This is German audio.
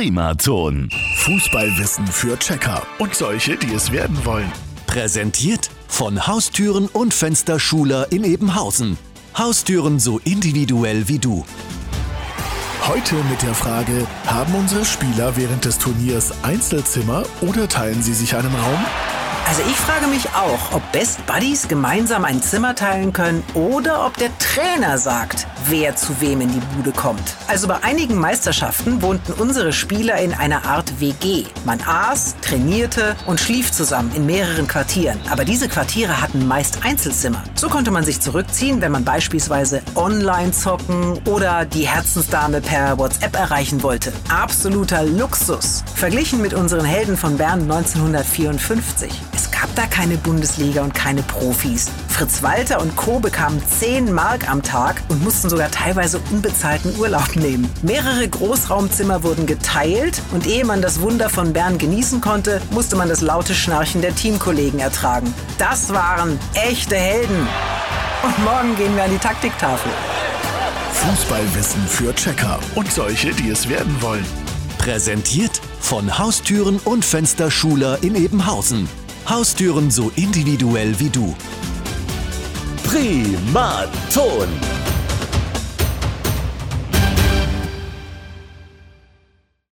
Primaton. Fußballwissen für Checker und solche, die es werden wollen. Präsentiert von Haustüren und Fensterschuler in Ebenhausen. Haustüren so individuell wie du. Heute mit der Frage, haben unsere Spieler während des Turniers Einzelzimmer oder teilen sie sich einen Raum? Also ich frage mich auch, ob Best Buddies gemeinsam ein Zimmer teilen können oder ob der Trainer sagt, wer zu wem in die Bude kommt. Also bei einigen Meisterschaften wohnten unsere Spieler in einer Art WG. Man aß, trainierte und schlief zusammen in mehreren Quartieren. Aber diese Quartiere hatten meist Einzelzimmer. So konnte man sich zurückziehen, wenn man beispielsweise online zocken oder die Herzensdame per WhatsApp erreichen wollte. Absoluter Luxus. Verglichen mit unseren Helden von Bern 1954. Es gab da keine Bundesliga und keine Profis. Fritz Walter und Co. bekamen 10 Mark am Tag und mussten sogar teilweise unbezahlten Urlaub nehmen. Mehrere Großraumzimmer wurden geteilt und ehe man das Wunder von Bern genießen konnte, musste man das laute Schnarchen der Teamkollegen ertragen. Das waren echte Helden. Und morgen gehen wir an die Taktiktafel. Fußballwissen für Checker und solche, die es werden wollen. Präsentiert von Haustüren und Fensterschuler in Ebenhausen. Haustüren so individuell wie du. Primaton.